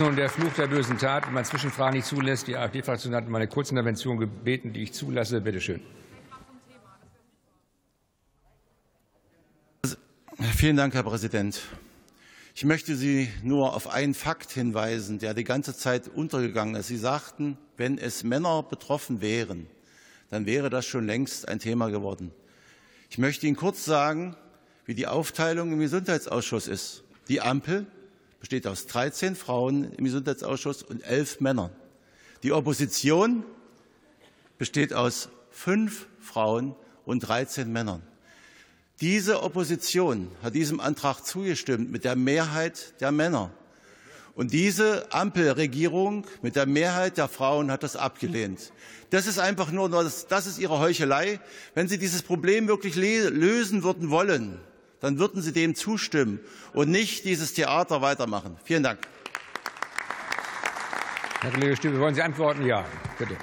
Nun der Fluch der bösen Tat, wenn man Zwischenfragen nicht zulässt. Die AfD-Fraktion hat um eine Kurzintervention gebeten, die ich zulasse. Bitte schön. Vielen Dank, Herr Präsident. Ich möchte Sie nur auf einen Fakt hinweisen, der die ganze Zeit untergegangen ist. Sie sagten, wenn es Männer betroffen wären, dann wäre das schon längst ein Thema geworden. Ich möchte Ihnen kurz sagen, wie die Aufteilung im Gesundheitsausschuss ist. Die Ampel besteht aus 13 Frauen im Gesundheitsausschuss und elf Männern. Die Opposition besteht aus fünf Frauen und 13 Männern. Diese Opposition hat diesem Antrag zugestimmt mit der Mehrheit der Männer. Und diese Ampelregierung mit der Mehrheit der Frauen hat das abgelehnt. Das ist einfach nur, das ist ihre Heuchelei. Wenn Sie dieses Problem wirklich lösen würden wollen, dann würden Sie dem zustimmen und nicht dieses Theater weitermachen. Vielen Dank. Herr Kollege Stübe, wollen Sie antworten? Ja, bitte.